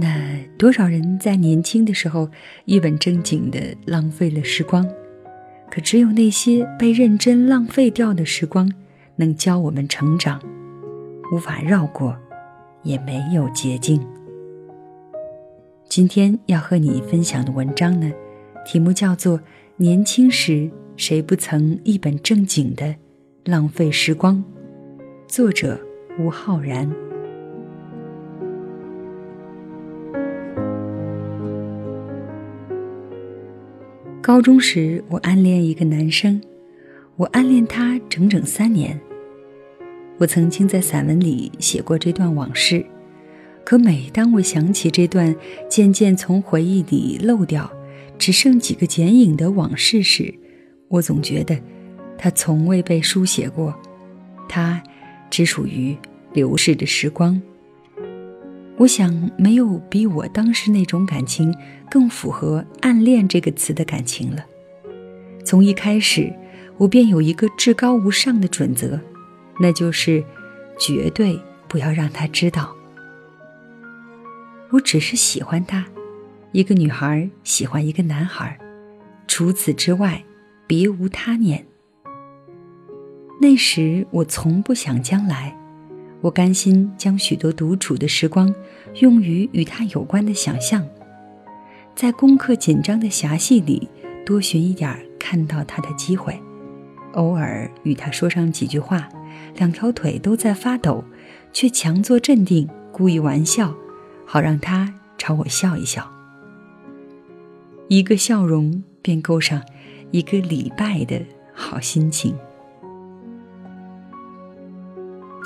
那多少人在年轻的时候一本正经的浪费了时光，可只有那些被认真浪费掉的时光。能教我们成长，无法绕过，也没有捷径。今天要和你分享的文章呢，题目叫做《年轻时谁不曾一本正经的浪费时光》，作者吴浩然。高中时，我暗恋一个男生，我暗恋他整整三年。我曾经在散文里写过这段往事，可每当我想起这段渐渐从回忆里漏掉、只剩几个剪影的往事时，我总觉得它从未被书写过，它只属于流逝的时光。我想，没有比我当时那种感情更符合“暗恋”这个词的感情了。从一开始，我便有一个至高无上的准则。那就是绝对不要让他知道，我只是喜欢他，一个女孩喜欢一个男孩，除此之外别无他念。那时我从不想将来，我甘心将许多独处的时光用于与他有关的想象，在功课紧张的狭隙里多寻一点看到他的机会，偶尔与他说上几句话。两条腿都在发抖，却强作镇定，故意玩笑，好让他朝我笑一笑。一个笑容便够上一个礼拜的好心情。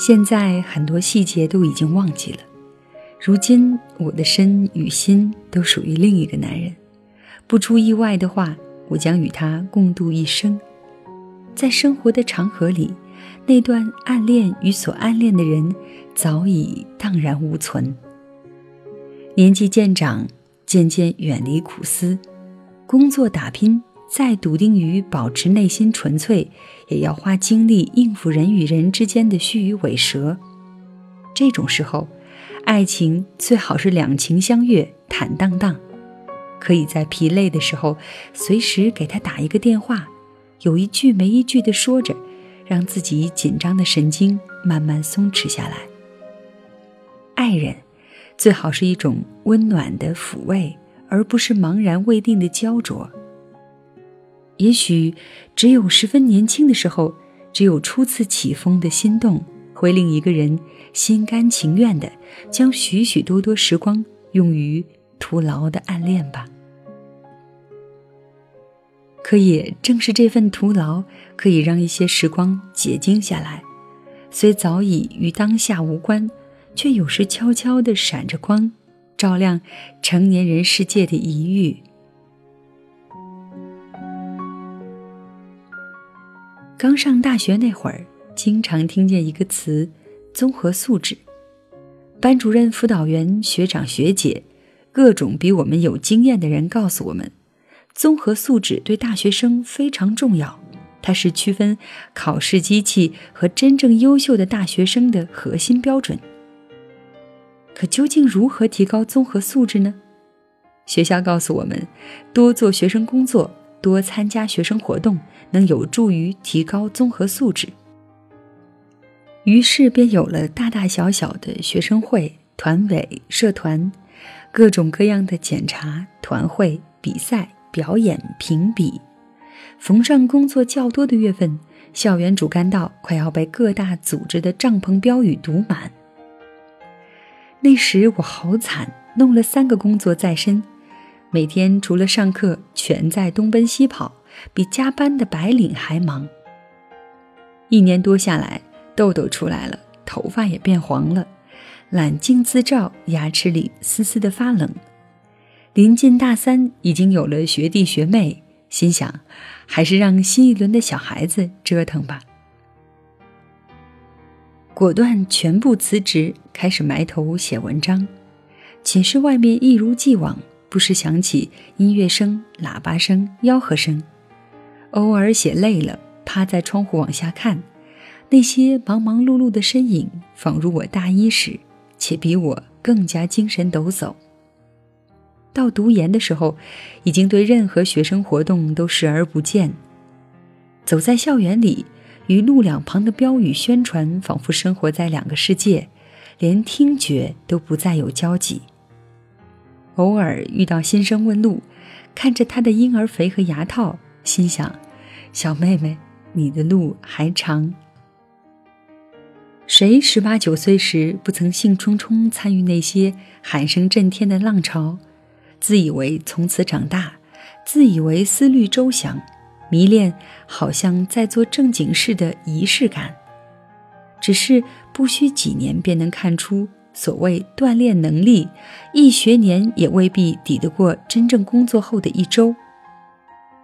现在很多细节都已经忘记了，如今我的身与心都属于另一个男人。不出意外的话，我将与他共度一生，在生活的长河里。那段暗恋与所暗恋的人早已荡然无存。年纪渐长，渐渐远离苦思，工作打拼，再笃定于保持内心纯粹，也要花精力应付人与人之间的虚与委蛇。这种时候，爱情最好是两情相悦，坦荡荡，可以在疲累的时候随时给他打一个电话，有一句没一句的说着。让自己紧张的神经慢慢松弛下来。爱人，最好是一种温暖的抚慰，而不是茫然未定的焦灼。也许只有十分年轻的时候，只有初次起风的心动，会令一个人心甘情愿的将许许多多时光用于徒劳的暗恋吧。可也正是这份徒劳，可以让一些时光结晶下来，虽早已与当下无关，却有时悄悄地闪着光，照亮成年人世界的疑虑。刚上大学那会儿，经常听见一个词“综合素质”，班主任、辅导员、学长、学姐，各种比我们有经验的人告诉我们。综合素质对大学生非常重要，它是区分考试机器和真正优秀的大学生的核心标准。可究竟如何提高综合素质呢？学校告诉我们，多做学生工作，多参加学生活动，能有助于提高综合素质。于是便有了大大小小的学生会、团委、社团，各种各样的检查、团会、比赛。表演评比，逢上工作较多的月份，校园主干道快要被各大组织的帐篷标语堵满。那时我好惨，弄了三个工作在身，每天除了上课，全在东奔西跑，比加班的白领还忙。一年多下来，痘痘出来了，头发也变黄了，揽镜自照，牙齿里丝丝的发冷。临近大三，已经有了学弟学妹，心想，还是让新一轮的小孩子折腾吧。果断全部辞职，开始埋头写文章。寝室外面一如既往，不时响起音乐声、喇叭声、吆喝声。偶尔写累了，趴在窗户往下看，那些忙忙碌碌的身影，仿如我大一时，且比我更加精神抖擞。到读研的时候，已经对任何学生活动都视而不见。走在校园里。与路两旁的标语宣传，仿佛生活在两个世界，连听觉都不再有交集。偶尔遇到新生问路，看着他的婴儿肥和牙套，心想：小妹妹，你的路还长。谁十八九岁时不曾兴冲冲参与那些喊声震天的浪潮，自以为从此长大，自以为思虑周详。迷恋好像在做正经事的仪式感，只是不需几年便能看出，所谓锻炼能力，一学年也未必抵得过真正工作后的一周。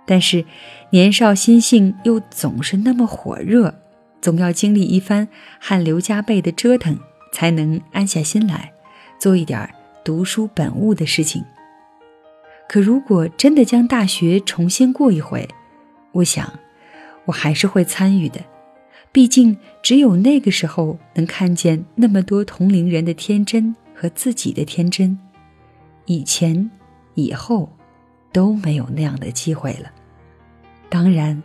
但是年少心性又总是那么火热，总要经历一番汗流浃背的折腾，才能安下心来做一点读书本物的事情。可如果真的将大学重新过一回，我想，我还是会参与的，毕竟只有那个时候能看见那么多同龄人的天真和自己的天真，以前、以后都没有那样的机会了。当然，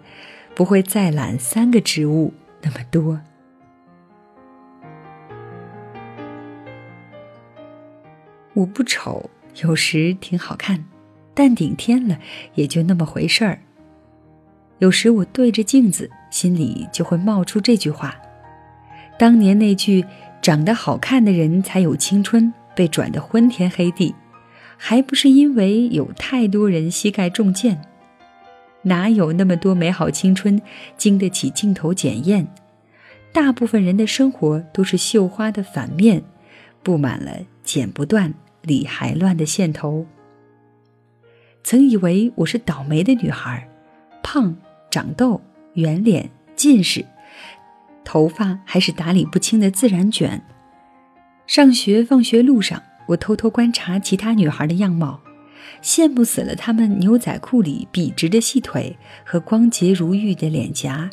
不会再揽三个职务那么多。我不丑，有时挺好看，但顶天了也就那么回事儿。有时我对着镜子，心里就会冒出这句话：当年那句“长得好看的人才有青春”被转得昏天黑地，还不是因为有太多人膝盖中箭？哪有那么多美好青春经得起镜头检验？大部分人的生活都是绣花的反面，布满了剪不断、理还乱的线头。曾以为我是倒霉的女孩，胖。长痘、圆脸、近视，头发还是打理不清的自然卷。上学放学路上，我偷偷观察其他女孩的样貌，羡慕死了她们牛仔裤里笔直的细腿和光洁如玉的脸颊。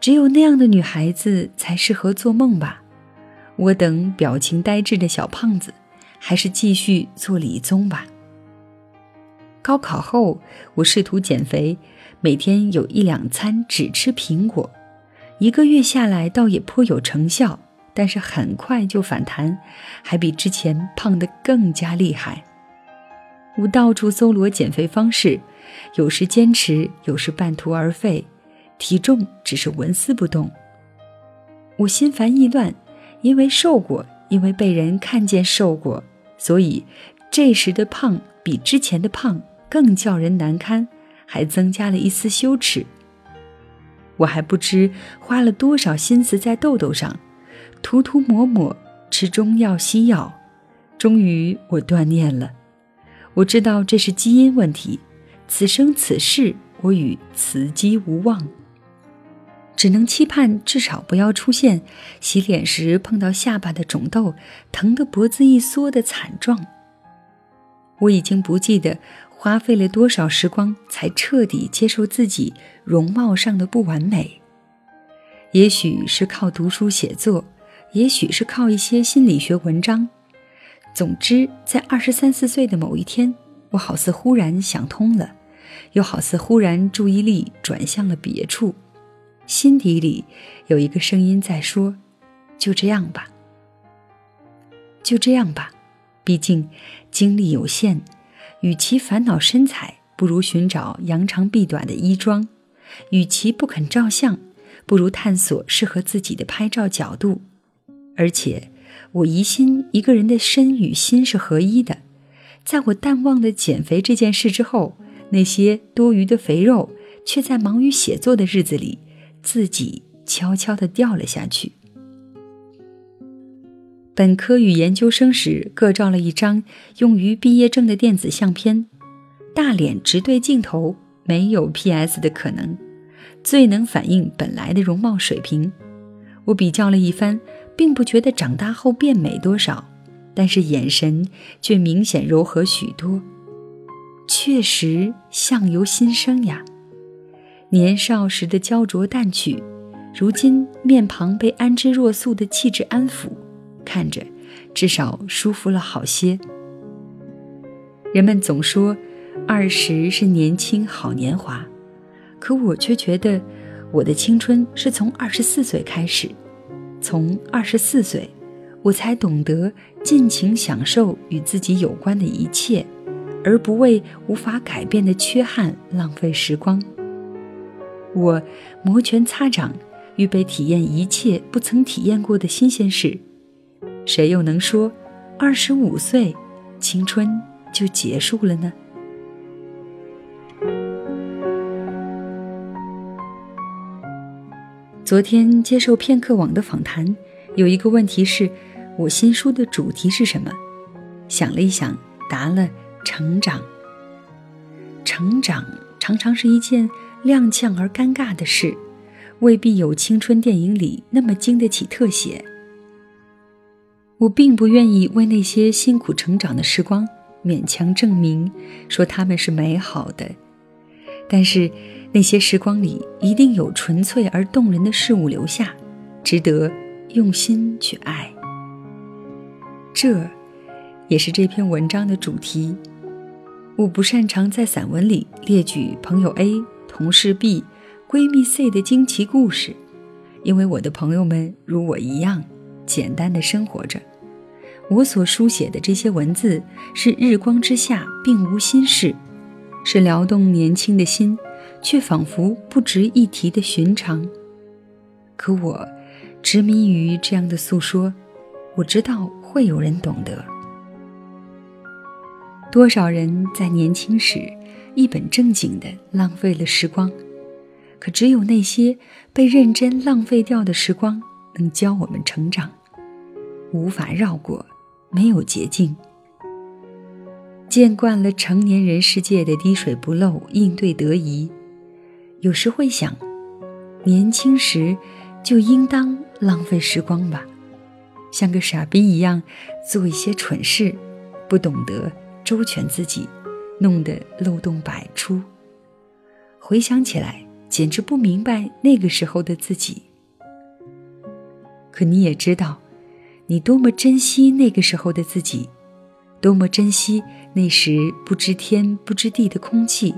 只有那样的女孩子才适合做梦吧？我等表情呆滞的小胖子，还是继续做理综吧。高考后，我试图减肥。每天有一两餐只吃苹果，一个月下来倒也颇有成效，但是很快就反弹，还比之前胖得更加厉害。我到处搜罗减肥方式，有时坚持，有时半途而废，体重只是纹丝不动。我心烦意乱，因为瘦过，因为被人看见瘦过，所以这时的胖比之前的胖更叫人难堪。还增加了一丝羞耻。我还不知花了多少心思在痘痘上，涂涂抹抹，吃中药西药，终于我断念了。我知道这是基因问题，此生此世我与此机无望，只能期盼至少不要出现洗脸时碰到下巴的肿痘，疼得脖子一缩的惨状。我已经不记得。花费了多少时光才彻底接受自己容貌上的不完美？也许是靠读书写作，也许是靠一些心理学文章。总之，在二十三四岁的某一天，我好似忽然想通了，又好似忽然注意力转向了别处，心底里有一个声音在说：“就这样吧，就这样吧，毕竟精力有限。”与其烦恼身材，不如寻找扬长避短的衣装；与其不肯照相，不如探索适合自己的拍照角度。而且，我疑心一个人的身与心是合一的。在我淡忘了减肥这件事之后，那些多余的肥肉却在忙于写作的日子里，自己悄悄地掉了下去。本科与研究生时各照了一张用于毕业证的电子相片，大脸直对镜头，没有 PS 的可能，最能反映本来的容貌水平。我比较了一番，并不觉得长大后变美多少，但是眼神却明显柔和许多，确实相由心生呀。年少时的焦灼淡去，如今面庞被安之若素的气质安抚，看着至少舒服了好些。人们总说二十是年轻好年华，可我却觉得我的青春是从二十四岁开始，从二十四岁，我才懂得尽情享受与自己有关的一切，而不为无法改变的缺憾浪费时光。我摩拳擦掌，预备体验一切不曾体验过的新鲜事。谁又能说，二十五岁，青春就结束了呢？昨天接受片刻网的访谈，有一个问题是：我新书的主题是什么？想了一想，答了：成长。成长常常是一件。踉跄而尴尬的事，未必有青春电影里那么经得起特写。我并不愿意为那些辛苦成长的时光勉强证明，说他们是美好的。但是，那些时光里一定有纯粹而动人的事物留下，值得用心去爱。这，也是这篇文章的主题。我不擅长在散文里列举朋友 A。同事 B、闺蜜 C 的惊奇故事，因为我的朋友们如我一样简单的生活着。我所书写的这些文字是日光之下并无心事，是撩动年轻的心，却仿佛不值一提的寻常。可我执迷于这样的诉说，我知道会有人懂得。多少人在年轻时。一本正经的浪费了时光，可只有那些被认真浪费掉的时光，能教我们成长。无法绕过，没有捷径。见惯了成年人世界的滴水不漏、应对得宜，有时会想，年轻时就应当浪费时光吧，像个傻逼一样做一些蠢事，不懂得周全自己。弄得漏洞百出。回想起来，简直不明白那个时候的自己。可你也知道，你多么珍惜那个时候的自己，多么珍惜那时不知天不知地的空气，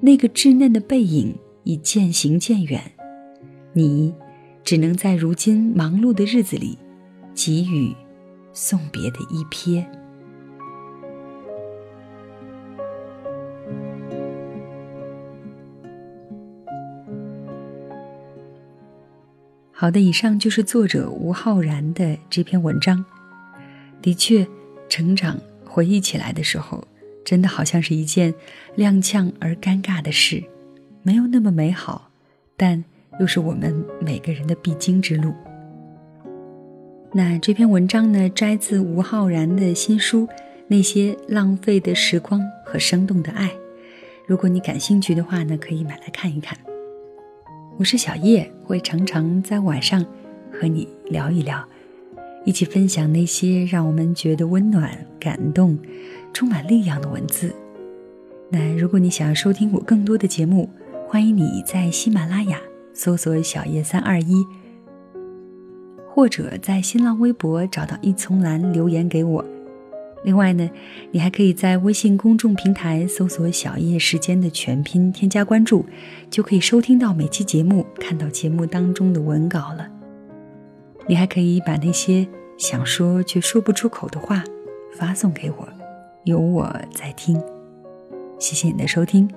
那个稚嫩的背影已渐行渐远，你只能在如今忙碌的日子里，给予送别的一瞥。好的，以上就是作者吴浩然的这篇文章。的确，成长回忆起来的时候，真的好像是一件踉跄而尴尬的事，没有那么美好，但又是我们每个人的必经之路。那这篇文章呢，摘自吴浩然的新书《那些浪费的时光和生动的爱》。如果你感兴趣的话呢，可以买来看一看。我是小叶，会常常在晚上和你聊一聊，一起分享那些让我们觉得温暖、感动、充满力量的文字。那如果你想要收听我更多的节目，欢迎你在喜马拉雅搜索“小叶三二一”，或者在新浪微博找到一丛蓝留言给我。另外呢，你还可以在微信公众平台搜索“小叶时间”的全拼，添加关注，就可以收听到每期节目，看到节目当中的文稿了。你还可以把那些想说却说不出口的话发送给我，有我在听。谢谢你的收听，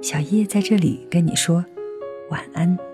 小叶在这里跟你说晚安。